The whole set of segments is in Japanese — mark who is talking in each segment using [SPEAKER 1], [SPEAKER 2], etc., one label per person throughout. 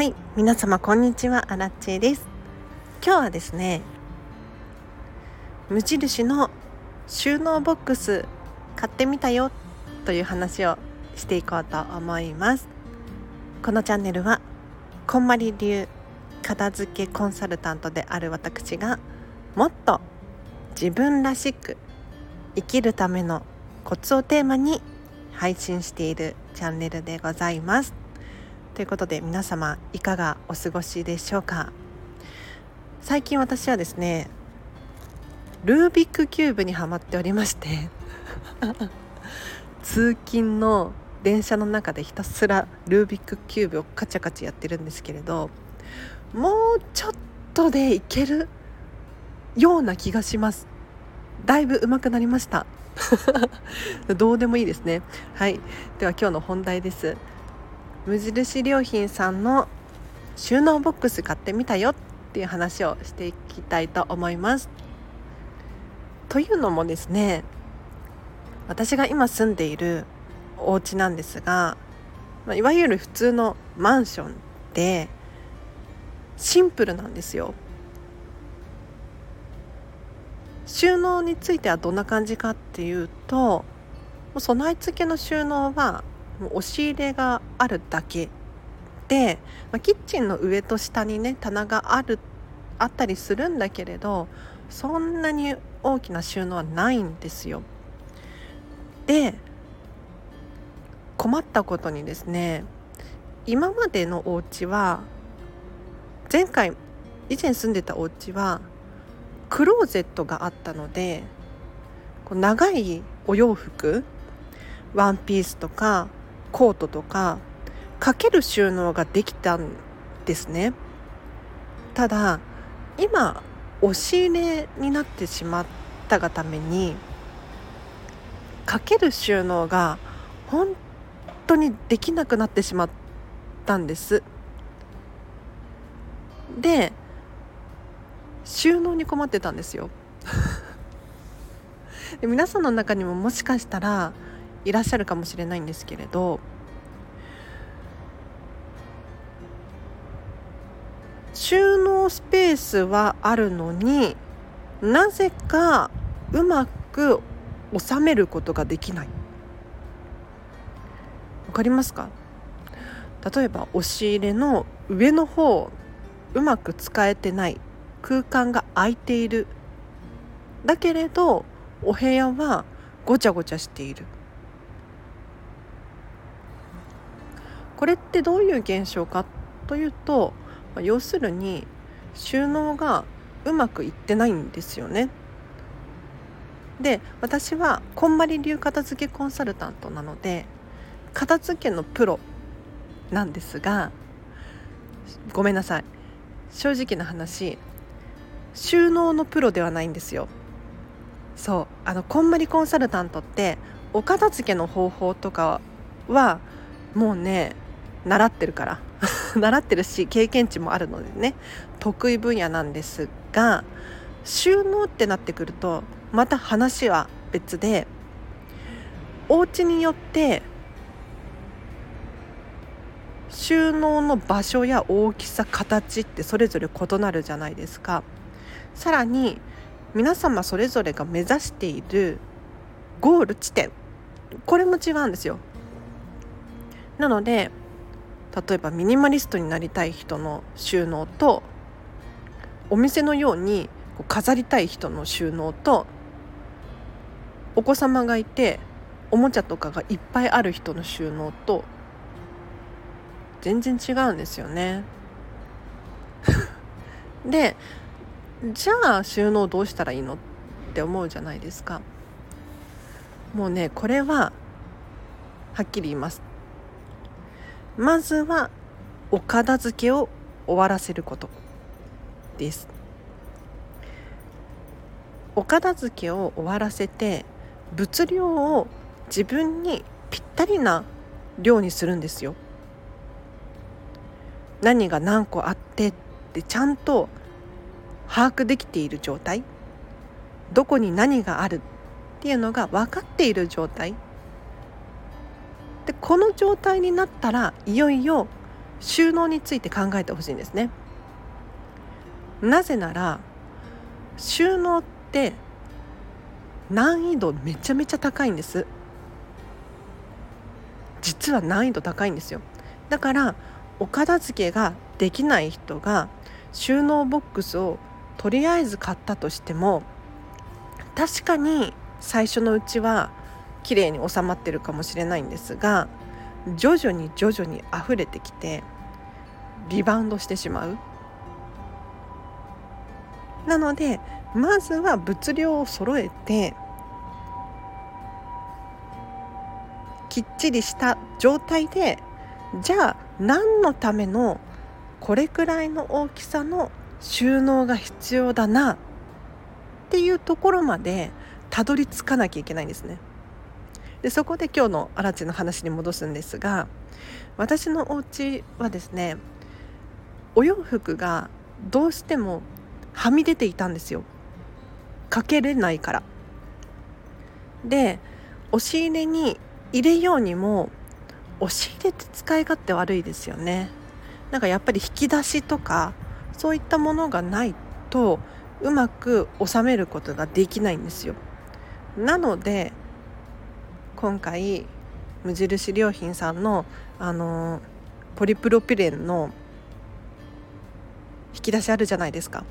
[SPEAKER 1] はい皆様こんにちは。アラッチェです。今日はですね無印の収納ボックス買ってみたよという話をしていこうと思います。このチャンネルはこんまり流片付けコンサルタントである私がもっと自分らしく生きるためのコツをテーマに配信しているチャンネルでございます。ということで皆様いかがお過ごしでしょうか？最近私はですねルービックキューブにはまっておりまして 通勤の電車の中でひたすらルービックキューブをカチャカチャやってるんですけれどもうちょっとでいけるような気がします。だいぶ上手くなりました。どうでもいいですね。はい。では今日の本題です。無印良品さんの収納ボックス買ってみたよっていう話をしていきたいと思います。というのもですね私が今住んでいるお家なんですが、いわゆる普通のマンションでシンプルなんですよ。収納についてはどんな感じかっていうと備え付けの収納はもう押し入れがあるだけで、まあ、キッチンの上と下にね棚があるあったりするんだけれどそんなに大きな収納はないんですよ。で困ったことにですね今までのお家は前回以前住んでたお家はクローゼットがあったので長いお洋服ワンピースとかコートとかかける収納ができたんですね。ただ今押し入れになってしまったがためにかける収納が本当にできなくなってしまったんです。で収納に困ってたんですよ。で皆さんの中にももしかしたらいらっしゃるかもしれないんですけれど収納スペースはあるのになぜかうまく収めることができない。わかりますか？例えば押し入れの上の方うまく使えてない。空間が空いている。だけれどお部屋はごちゃごちゃしている。これってどういう現象かというと要するに収納がうまくいってないんですよね。で私はこんまり流片付けコンサルタントなので片付けのプロなんですがごめんなさい。正直な話収納のプロではないんですよ。そう。あのこんまりコンサルタントってお片付けの方法とかはもうね習ってるから。習ってるし経験値もあるのでね。得意分野なんですが収納ってなってくるとまた話は別でお家によって収納の場所や大きさ形ってそれぞれ異なるじゃないですか。さらに皆様それぞれが目指しているゴール地点。これも違うんですよ。なので例えばミニマリストになりたい人の収納とお店のようにこう飾りたい人の収納とお子様がいておもちゃとかがいっぱいある人の収納と全然違うんですよね。でじゃあ収納どうしたらいいのって思うじゃないですかもうねこれははっきり言いますまずはお片付けを終わらせることです。お片付けを終わらせて物量を自分にぴったりな量にするんですよ。何が何個あってってちゃんと把握できている状態。どこに何があるっていうのが分かっている状態。でこの状態になったらいよいよ収納について考えてほしいんですね。なぜなら収納って難易度めちゃめちゃ高いんです。実は難易度高いんですよ。だからお片付けができない人が収納ボックスをとりあえず買ったとしても確かに最初のうちは綺麗に収まってるかもしれないんですが徐々に徐々に溢れてきてリバウンドしてしまうなのでまずは物量を揃えてきっちりした状態でじゃあ何のためのこれくらいの大きさの収納が必要だなっていうところまでたどり着かなきゃいけないんですね。でそこで今日のアラチの話に戻すんですが私のお家はですねお洋服がどうしてもはみ出ていたんですよ。かけれないから。で押し入れに入れようにも押し入れって使い勝手悪いですよね。なんかやっぱり引き出しとかそういったものがないとうまく収めることができないんですよ。なので今回無印良品さんのあのポリプロピレンの引き出しあるじゃないですか。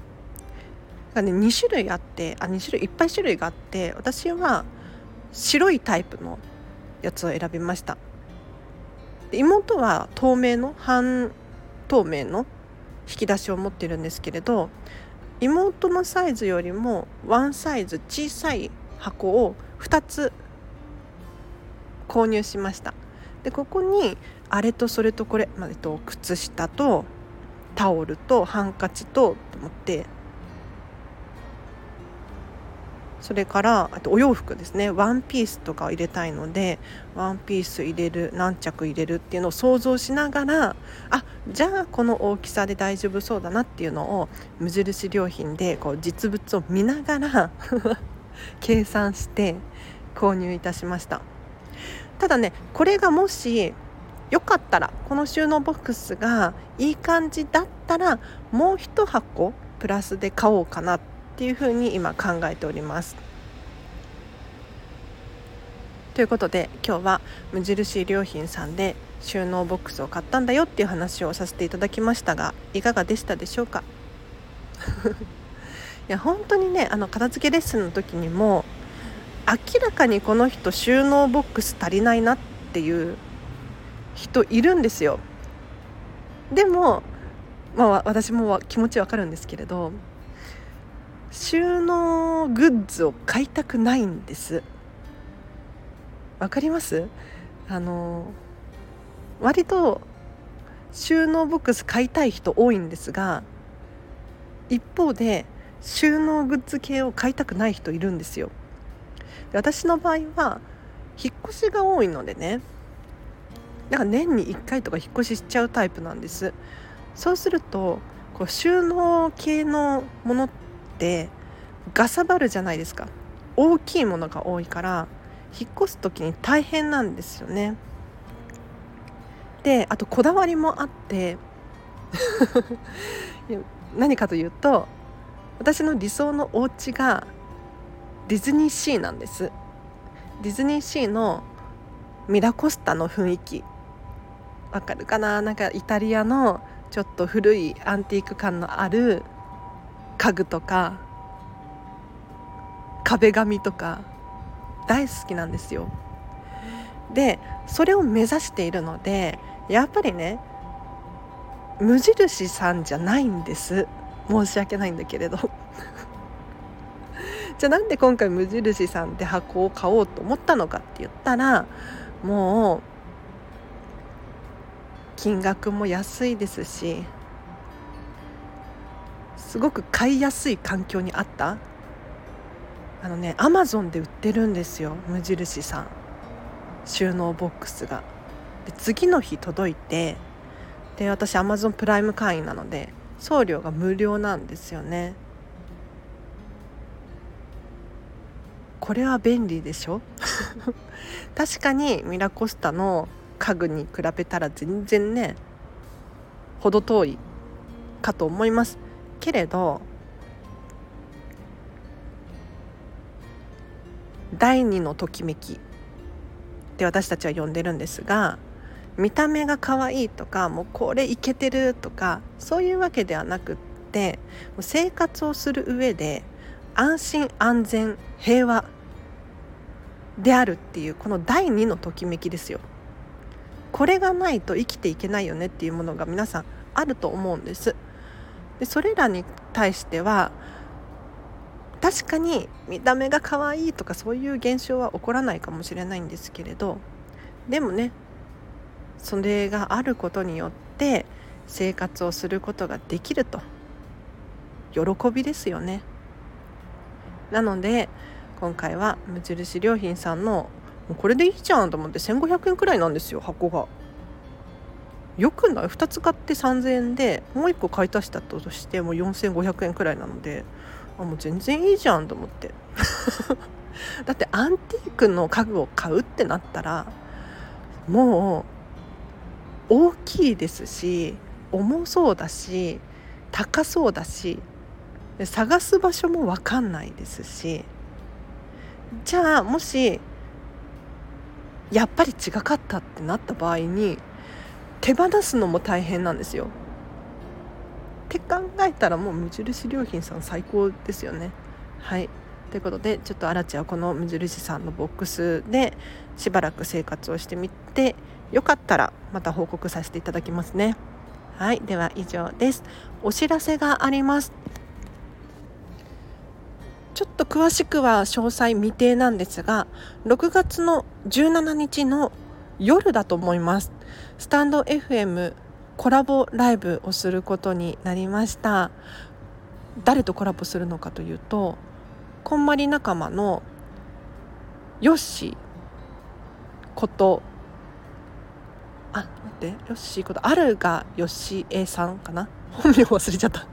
[SPEAKER 1] がね2種類あってあ2種類いっぱい種類があって私は白いタイプのやつを選びました妹は透明の半透明の引き出しを持ってるんですけれど妹のサイズよりもワンサイズ小さい箱を2つ購入しましたでここにあれとそれとこれ、まあ、えっと、靴下とタオルとハンカチとと思ってそれからあとお洋服ですねワンピースとかを入れたいのでワンピース入れる何着入れるっていうのを想像しながらあじゃあこの大きさで大丈夫そうだなっていうのを無印良品でこう実物を見ながら 計算して購入いたしました。ただねこれがもしよかったらこの収納ボックスがいい感じだったらもう一箱プラスで買おうかなっていうふうに今考えております。ということで今日は無印良品さんで収納ボックスを買ったんだよっていう話をさせていただきましたがいかがでしたでしょうか？いや本当にねあの片付けレッスンの時にも明らかにこの人収納ボックス足りないなっていう人いるんですよ。でもまあ私も気持ちわかるんですけれど収納グッズを買いたくないんです。わかります？あの割と収納ボックス買いたい人多いんですが一方で収納グッズ系を買いたくない人いるんですよ。で私の場合は引っ越しが多いのでね。なんか年に1回とか引っ越ししちゃうタイプなんです。そうするとこう収納系のものってがさばるじゃないですか。大きいものが多いから引っ越す時に大変なんですよね。であとこだわりもあって 何かというと私の理想のお家がディズニーシーなんです。ディズニーシーのミラコスタの雰囲気。わかるかな？なんかイタリアのちょっと古いアンティーク感のある家具とか壁紙とか大好きなんですよ。でそれを目指しているのでやっぱりね無印さんじゃないんです。申し訳ないんだけれど。じゃあなんで今回無印さんで箱を買おうと思ったのかって言ったらもう金額も安いですしすごく買いやすい環境にあった。あのねアマゾンで売ってるんですよ無印さん。収納ボックスが。で次の日届いてで私アマゾンプライム会員なので送料が無料なんですよね。これは便利でしょ？確かにミラコスタの家具に比べたら全然ね程遠いかと思います。けれど第二のときめきって私たちは呼んでるんですが見た目が可愛いとかもうこれいけてるとかそういうわけではなくって生活をする上で安心安全平和であるっていうこの第二のときめきですよ。これがないと生きていけないよねっていうものが皆さんあると思うんです。でそれらに対しては確かに見た目が可愛いとかそういう現象は起こらないかもしれないんですけれどでもねそれがあることによって生活をすることができると。喜びですよね。なので今回は無印良品さんのこれでいいじゃんと思って1500円くらいなんですよ箱が。よくない？2つ買って3000円でもう1個買い足したとしても4500円くらいなのであもう全然いいじゃんと思って。だってアンティークの家具を買うってなったらもう大きいですし重そうだし高そうだし探す場所も分かんないですしじゃあもしやっぱり違かったってなった場合に手放すのも大変なんですよ。って考えたらもう無印良品さん最高ですよね。はいということでちょっとアラチはこの無印さんのボックスでしばらく生活をしてみてよかったらまた報告させていただきますね。はいでは以上です。お知らせがあります。ちょっと詳しくは詳細未定なんですが6月の17日の夜だと思います。スタンド FM コラボライブをすることになりました。誰とコラボするのかというとこんまり仲間のヨッシーことあ待ってヨッシーことあるがヨッシーさんかな？本名忘れちゃった。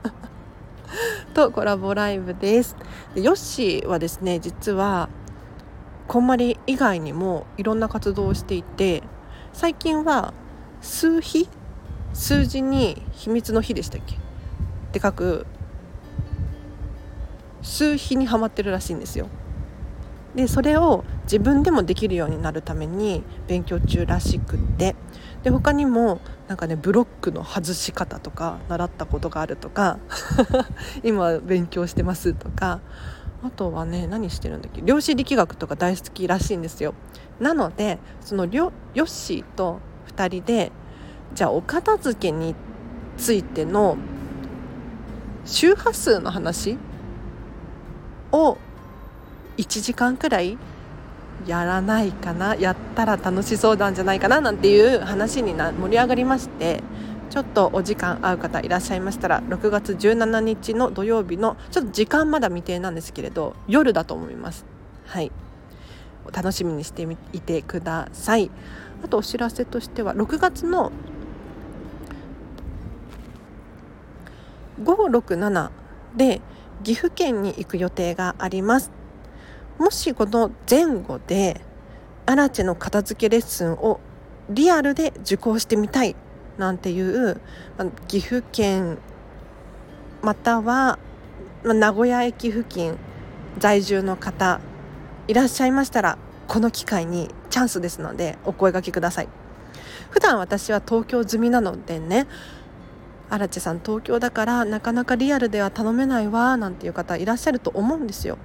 [SPEAKER 1] とコラボライブです。でヨッシーはですね実はこんまり以外にもいろんな活動をしていて最近は数日？数字に秘密の日でしたっけ？って書く数日にはまってるらしいんですよ。でそれを自分でもできるようになるために勉強中らしくって。で他にもなんかねブロックの外し方とか習ったことがあるとか 今勉強してますとかあとはね何してるんだっけ量子力学とか大好きらしいんですよ。なのでそのヨッシーと2人でじゃあお片付けについての周波数の話を1時間くらいやらないかなやったら楽しそうなんじゃないかななんていう話にな盛り上がりましてちょっとお時間合う方いらっしゃいましたら6月17日の土曜日のちょっと時間まだ未定なんですけれど夜だと思います。はい。楽しみにしていてください。あとお知らせとしては6月の567で岐阜県に行く予定があります。もしこの前後でアラチェの片付けレッスンをリアルで受講してみたいなんていう、岐阜県または、名古屋駅付近在住の方いらっしゃいましたらこの機会にチャンスですのでお声がけください。普段私は東京済みなのでねアラチェさん東京だからなかなかリアルでは頼めないわなんていう方いらっしゃると思うんですよ。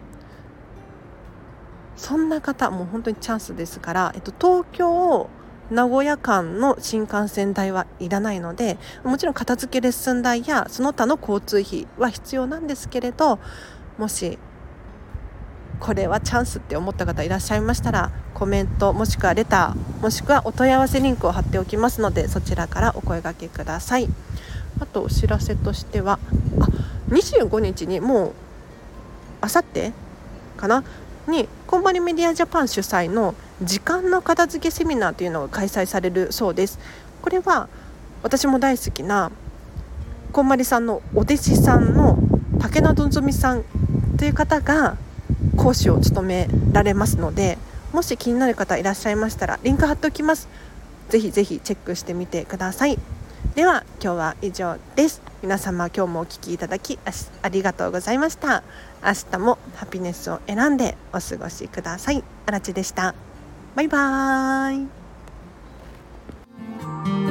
[SPEAKER 1] そんな方もう本当にチャンスですから、えっと、東京名古屋間の新幹線代はいらないのでもちろん片付けレッスン代やその他の交通費は必要なんですけれどもしこれはチャンスって思った方いらっしゃいましたらコメントもしくはレターもしくはお問い合わせリンクを貼っておきますのでそちらからお声がけください。あとお知らせとしてはあ25日にもうあさってかな？にコンバリメディアジャパン主催の時間の片付けセミナーというのが開催されるそうです。これは私も大好きなこんまりさんのお弟子さんの武田希さんという方が講師を務められますのでもし気になる方いらっしゃいましたらリンク貼っておきます。ぜひぜひチェックしてみてください。では今日は以上です。皆様今日もお聴きいただきありがとうございました。明日もハピネスを選んでお過ごしください。あらでした。バイバーイ。